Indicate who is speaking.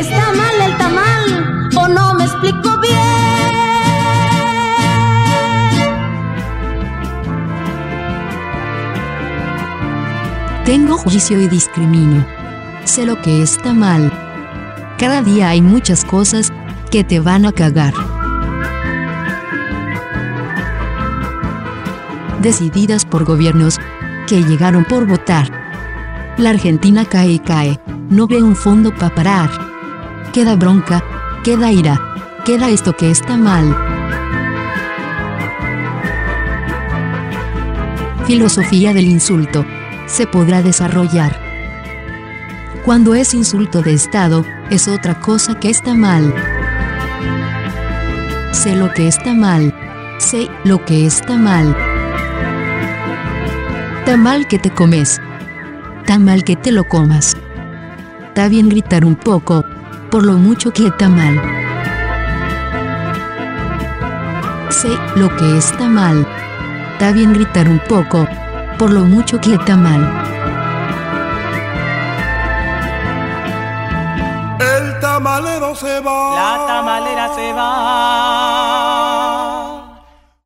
Speaker 1: ¿Está mal el tamal o no me explico bien?
Speaker 2: Tengo juicio y discrimino. Sé lo que está mal. Cada día hay muchas cosas que te van a cagar. Decididas por gobiernos que llegaron por votar. La Argentina cae y cae, no ve un fondo para parar. Queda bronca, queda ira, queda esto que está mal. Filosofía del insulto. Se podrá desarrollar. Cuando es insulto de Estado, es otra cosa que está mal. Sé lo que está mal. Sé lo que está mal. Tan mal que te comes. Tan mal que te lo comas. Está bien gritar un poco, por lo mucho que está mal. Sé lo que está mal. Está bien gritar un poco, por lo mucho que está mal.
Speaker 3: El tamalero se va.
Speaker 4: La tamalera se va.